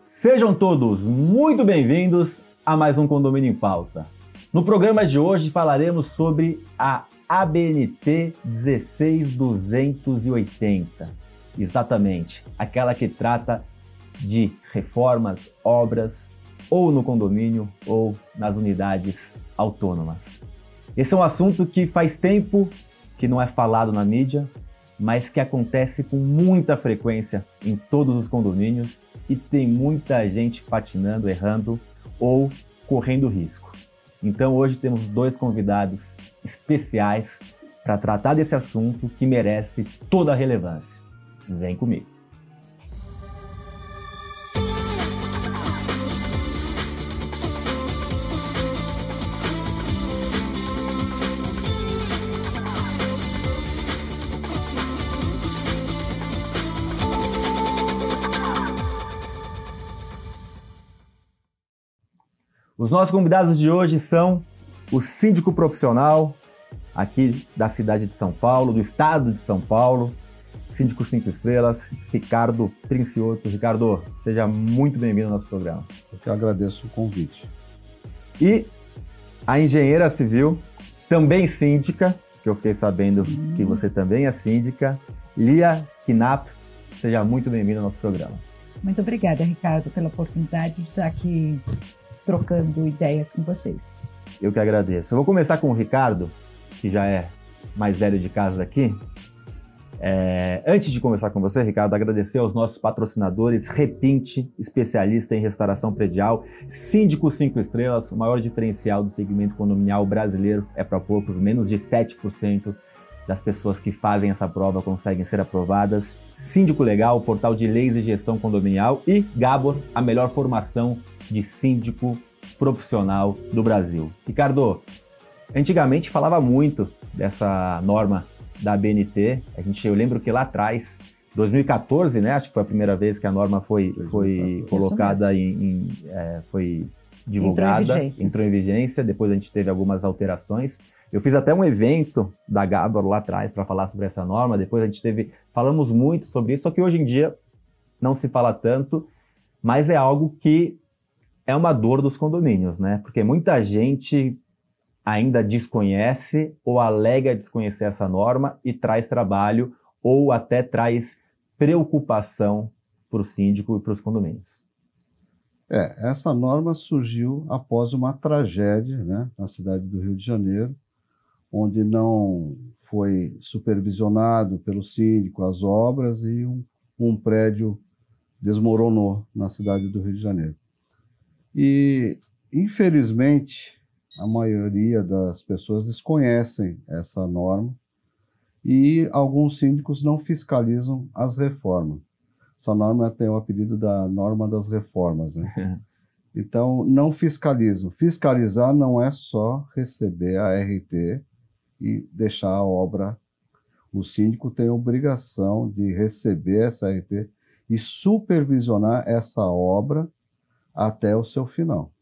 Sejam todos muito bem-vindos a mais um Condomínio em Pauta. No programa de hoje falaremos sobre a ABNT 16280. Exatamente, aquela que trata de reformas, obras, ou no condomínio ou nas unidades autônomas. Esse é um assunto que faz tempo que não é falado na mídia, mas que acontece com muita frequência em todos os condomínios e tem muita gente patinando, errando ou correndo risco. Então hoje temos dois convidados especiais para tratar desse assunto que merece toda a relevância. Vem comigo. Os nossos convidados de hoje são o síndico profissional aqui da cidade de São Paulo, do estado de São Paulo, síndico cinco estrelas, Ricardo Princioto. Ricardo, seja muito bem-vindo ao nosso programa. Eu que agradeço o convite. E a engenheira civil, também síndica, que eu fiquei sabendo hum. que você também é síndica, Lia Knapp. Seja muito bem-vindo ao nosso programa. Muito obrigada, Ricardo, pela oportunidade de estar aqui trocando ideias com vocês. Eu que agradeço. Eu vou começar com o Ricardo, que já é mais velho de casa aqui. É, antes de conversar com você, Ricardo, agradecer aos nossos patrocinadores, Repinte, especialista em restauração predial, Síndico 5 Estrelas, o maior diferencial do segmento condominial brasileiro é para poucos, menos de 7% das pessoas que fazem essa prova conseguem ser aprovadas, Síndico Legal, portal de leis e gestão condominial e Gabor, a melhor formação de síndico profissional do Brasil. Ricardo, antigamente falava muito dessa norma da BNT. A gente, eu lembro que lá atrás, 2014, né? Acho que foi a primeira vez que a norma foi, foi colocada em, em é, foi divulgada, entrou em, entrou em vigência. Depois a gente teve algumas alterações. Eu fiz até um evento da Gabor lá atrás para falar sobre essa norma. Depois a gente teve, falamos muito sobre isso, só que hoje em dia não se fala tanto, mas é algo que é uma dor dos condomínios, né? Porque muita gente ainda desconhece ou alega desconhecer essa norma e traz trabalho ou até traz preocupação para o síndico e para os condomínios. É, essa norma surgiu após uma tragédia né, na cidade do Rio de Janeiro, onde não foi supervisionado pelo síndico as obras e um, um prédio desmoronou na cidade do Rio de Janeiro. E, infelizmente, a maioria das pessoas desconhecem essa norma e alguns síndicos não fiscalizam as reformas. Essa norma tem o apelido da norma das reformas, né? Então, não fiscalizam. Fiscalizar não é só receber a RT e deixar a obra. O síndico tem a obrigação de receber essa RT e supervisionar essa obra até o seu final.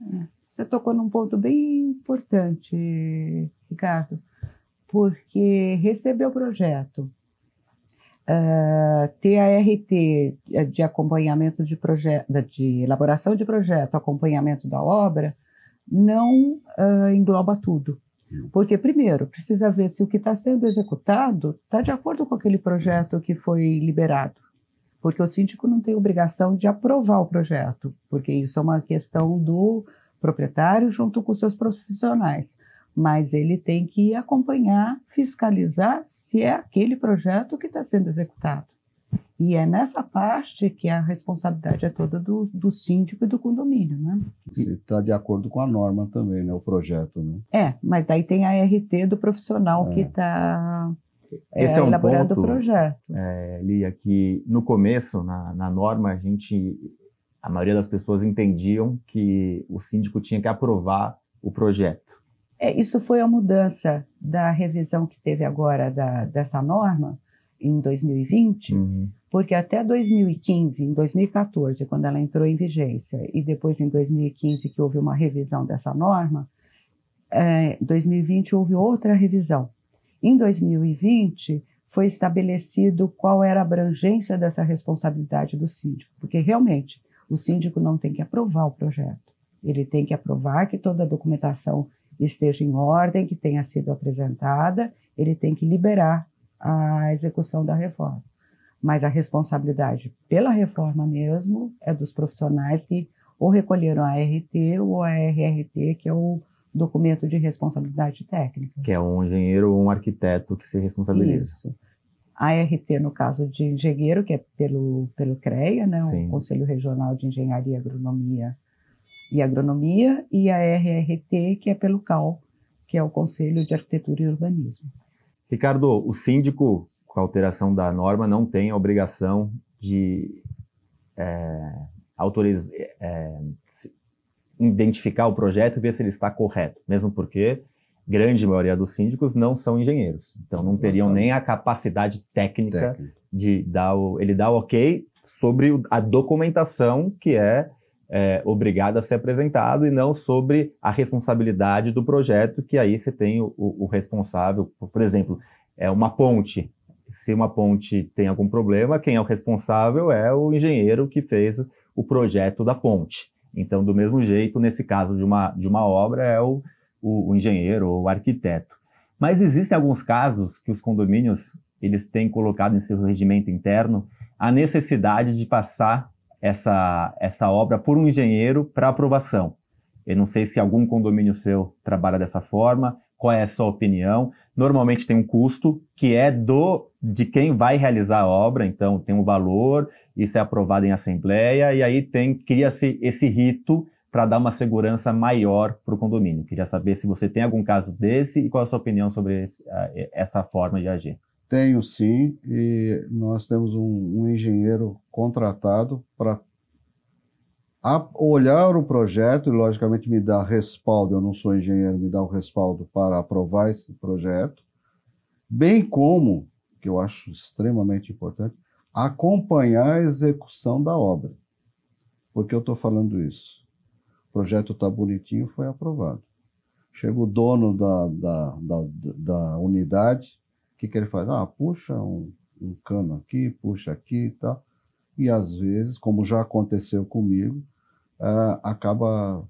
É, você tocou num ponto bem importante, Ricardo, porque receber o projeto, uh, ter a RT de acompanhamento de projeto, de elaboração de projeto, acompanhamento da obra, não uh, engloba tudo. Porque, primeiro, precisa ver se o que está sendo executado está de acordo com aquele projeto que foi liberado. Porque o síndico não tem obrigação de aprovar o projeto, porque isso é uma questão do proprietário junto com seus profissionais. Mas ele tem que acompanhar, fiscalizar se é aquele projeto que está sendo executado. E é nessa parte que a responsabilidade é toda do, do síndico e do condomínio, né? Está de acordo com a norma também, né? O projeto, né? É, mas daí tem a RT do profissional é. que está é, Esse é, é um elaborando ponto, o projeto. É, Lia, que no começo, na, na norma, a gente, a maioria das pessoas entendiam que o síndico tinha que aprovar o projeto. É, isso foi a mudança da revisão que teve agora da, dessa norma, em 2020, uhum. Porque até 2015, em 2014, quando ela entrou em vigência, e depois em 2015 que houve uma revisão dessa norma, é, em 2020 houve outra revisão. Em 2020 foi estabelecido qual era a abrangência dessa responsabilidade do síndico, porque realmente O síndico não tem que aprovar o projeto, ele tem que aprovar que toda a documentação esteja em ordem, que tenha sido apresentada, ele tem que liberar a execução da reforma. Mas a responsabilidade pela reforma mesmo é dos profissionais que ou recolheram a RT ou a RRT, que é o documento de responsabilidade técnica. Que é um engenheiro ou um arquiteto que se responsabiliza. Isso. A RT, no caso de engenheiro, que é pelo, pelo CREA, né, o Conselho Regional de Engenharia, Agronomia e Agronomia, e a RRT, que é pelo CAL, que é o Conselho de Arquitetura e Urbanismo. Ricardo, o síndico, com a alteração da norma, não tem a obrigação de é, autorizar, é, identificar o projeto e ver se ele está correto, mesmo porque grande maioria dos síndicos não são engenheiros, então não teriam nem a capacidade técnica de dar o, ele dá o ok sobre a documentação que é, é obrigada a ser apresentado e não sobre a responsabilidade do projeto, que aí você tem o, o responsável, por exemplo, é uma ponte. Se uma ponte tem algum problema, quem é o responsável é o engenheiro que fez o projeto da ponte. Então, do mesmo jeito, nesse caso de uma, de uma obra, é o, o, o engenheiro ou o arquiteto. Mas existem alguns casos que os condomínios eles têm colocado em seu regimento interno a necessidade de passar essa, essa obra por um engenheiro para aprovação. Eu não sei se algum condomínio seu trabalha dessa forma, qual é a sua opinião. Normalmente tem um custo que é do de quem vai realizar a obra, então tem um valor, isso é aprovado em assembleia e aí tem cria-se esse rito para dar uma segurança maior para o condomínio. Queria saber se você tem algum caso desse e qual a sua opinião sobre esse, essa forma de agir. Tenho sim, e nós temos um, um engenheiro contratado para olhar o projeto e, logicamente, me dar respaldo. Eu não sou engenheiro, me dá o respaldo para aprovar esse projeto, bem como, que eu acho extremamente importante, acompanhar a execução da obra. Por que eu estou falando isso? O projeto está bonitinho, foi aprovado. Chega o dono da, da, da, da unidade, o que, que ele faz? Ah, puxa um, um cano aqui, puxa aqui e tal. E às vezes, como já aconteceu comigo, uh, acaba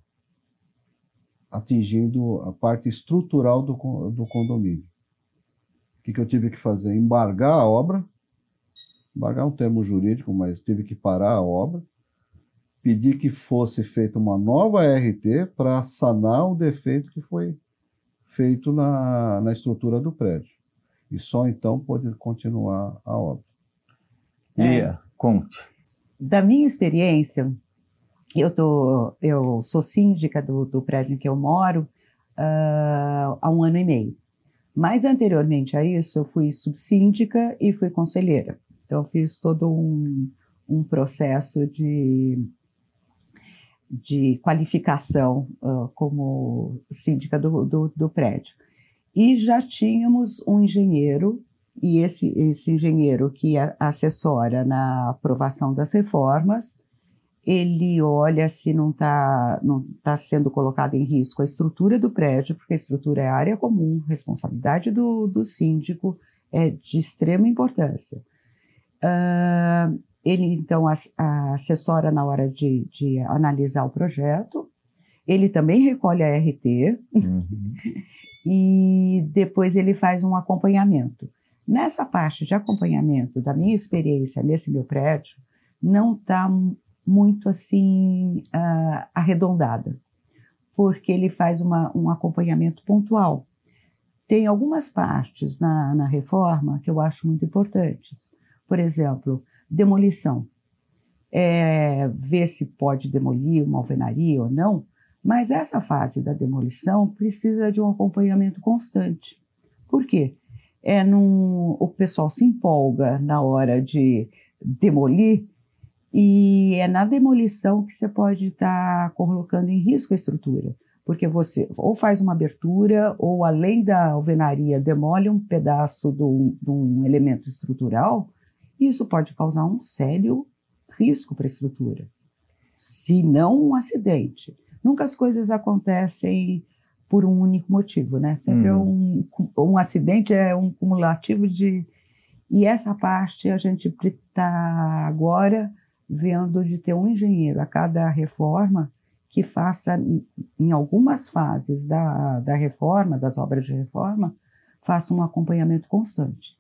atingindo a parte estrutural do, do condomínio. O que, que eu tive que fazer? Embargar a obra, embargar um termo jurídico, mas tive que parar a obra, pedir que fosse feita uma nova RT para sanar o defeito que foi feito na, na estrutura do prédio. E só então pode continuar a obra. Lia, é, conte. Da minha experiência, eu, tô, eu sou síndica do, do prédio em que eu moro uh, há um ano e meio. Mas anteriormente a isso, eu fui subsíndica e fui conselheira. Então, fiz todo um, um processo de, de qualificação uh, como síndica do, do, do, prédio. E já tínhamos um engenheiro, e esse, esse engenheiro que assessora na aprovação das reformas, ele olha se não está não tá sendo colocada em risco a estrutura do prédio, porque a estrutura é área comum, responsabilidade do, do síndico é de extrema importância. Uh, ele, então, assessora na hora de, de, analisar o projeto, ele também recolhe a RT uhum. e depois ele faz um acompanhamento. Nessa parte de acompanhamento, da minha experiência nesse meu prédio, não está muito assim uh, arredondada, porque ele faz uma, um acompanhamento pontual. Tem algumas partes na, na reforma que eu acho muito importantes. Por exemplo, demolição. É, ver se pode demolir uma alvenaria ou não, mas essa fase da demolição precisa de um acompanhamento constante. Por quê? É num, o pessoal se empolga na hora de demolir e é na demolição que você pode estar tá colocando em risco a estrutura, porque você ou faz uma abertura, ou além da alvenaria, demole um pedaço de um elemento estrutural, e isso pode causar um sério risco para a estrutura, se não um acidente. Nunca as coisas acontecem por um único motivo, né? Sempre é uhum. um, um acidente é um cumulativo de. E essa parte a gente está agora vendo de ter um engenheiro a cada reforma que faça, em algumas fases da, da reforma, das obras de reforma, faça um acompanhamento constante.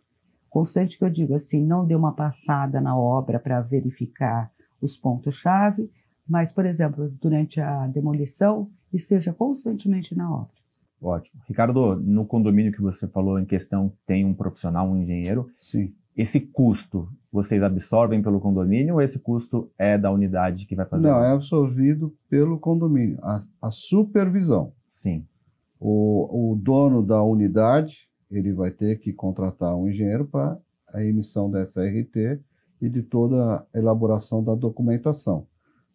Constante que eu digo assim, não dê uma passada na obra para verificar os pontos-chave, mas, por exemplo, durante a demolição, esteja constantemente na obra. Ótimo. Ricardo, no condomínio que você falou em questão, tem um profissional, um engenheiro. Sim. Esse custo vocês absorvem pelo condomínio ou esse custo é da unidade que vai fazer? Não, é absorvido pelo condomínio. A, a supervisão. Sim. O, o, dono da unidade ele vai ter que contratar um engenheiro para a emissão dessa RT e de toda a elaboração da documentação.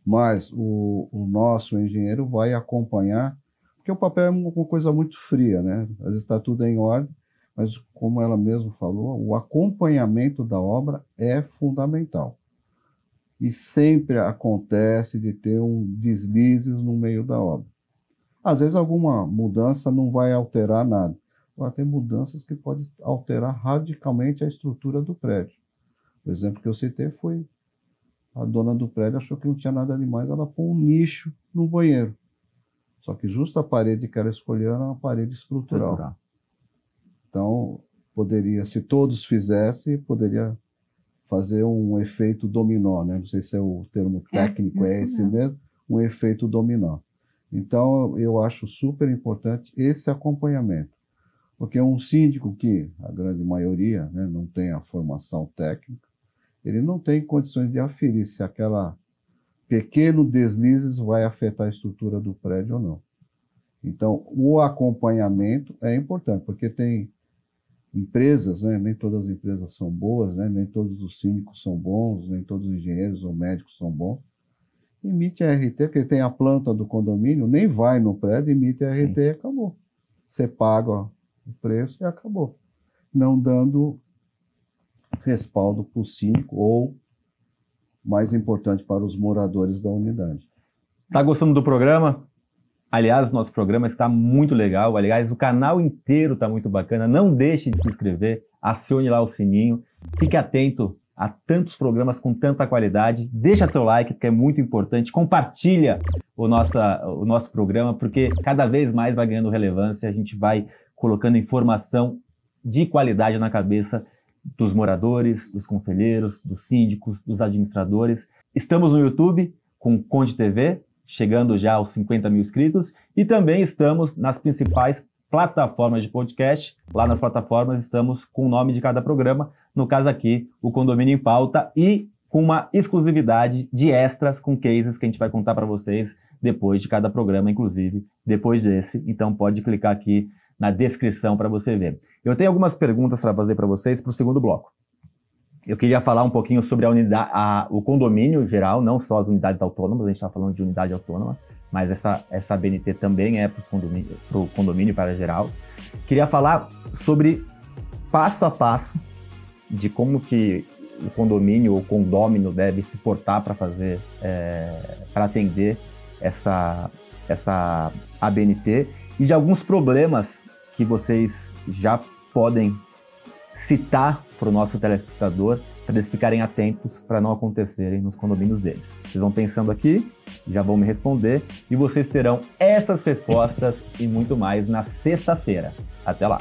Mas o, o nosso engenheiro vai acompanhar, porque o papel é uma coisa muito fria, né? Às vezes está tudo em ordem, mas como ela mesma falou, o acompanhamento da obra é fundamental. E sempre acontece de ter um deslizes no meio da obra. Às vezes alguma mudança não vai alterar nada. Agora tem mudanças que podem alterar radicalmente a estrutura do prédio. O exemplo que eu citei foi a dona do prédio achou que não tinha nada demais, ela pôs um nicho no banheiro. Só que justo a parede que ela escolheu era uma parede estrutural. estrutural. Então, poderia, se todos fizessem, poderia fazer um efeito dominó, né? Não sei se é o termo é, técnico, é, é esse mesmo, um efeito dominó. Então, eu acho super importante esse acompanhamento. Porque um síndico que, a grande maioria, né, não tem a formação técnica, ele não tem condições de aferir se aquela pequeno deslizes vai afetar a estrutura do prédio ou não. Então, o acompanhamento é importante, porque tem empresas, né? nem todas as empresas são boas, né? nem todos os síndicos são bons, nem todos os engenheiros ou médicos são bons. Emite a RT, porque tem a planta do condomínio, nem vai no prédio, emite a RT Sim. e acabou. Você paga o preço e acabou. Não dando respaldo para o síndico ou, mais importante, para os moradores da unidade. Está gostando do programa? Aliás, nosso programa está muito legal. Aliás, o canal inteiro está muito bacana. Não deixe de se inscrever, acione lá o sininho. Fique atento a tantos programas com tanta qualidade. Deixa seu like, que é muito importante. Compartilha o, nossa, o nosso programa, porque cada vez mais vai ganhando relevância. A gente vai colocando informação de qualidade na cabeça dos moradores, dos conselheiros, dos síndicos, dos administradores. Estamos no YouTube com Conde TV, chegando já aos 50 mil inscritos, e também estamos nas principais plataformas de podcast. Lá nas plataformas estamos com o nome de cada programa, no caso aqui, o Condomínio em Pauta, e com uma exclusividade de extras com cases que a gente vai contar para vocês depois de cada programa, inclusive depois desse. Então pode clicar aqui na descrição para você ver. Eu tenho algumas perguntas para fazer para vocês para o segundo bloco. Eu queria falar um pouquinho sobre a unidade, a, o condomínio geral, não só as unidades autônomas, a gente está falando de unidade autônoma, mas essa, essa BNT também é para o condomínio, condomínio para geral. Queria falar sobre passo a passo de como que o condomínio ou condômino deve se portar para fazer, é, para atender essa, essa ABNT e de alguns problemas que vocês já podem citar para o nosso telespectador, para eles ficarem atentos para não acontecerem nos condomínios deles. Vocês vão pensando aqui, já vão me responder e vocês terão essas respostas e muito mais na sexta-feira. Até lá!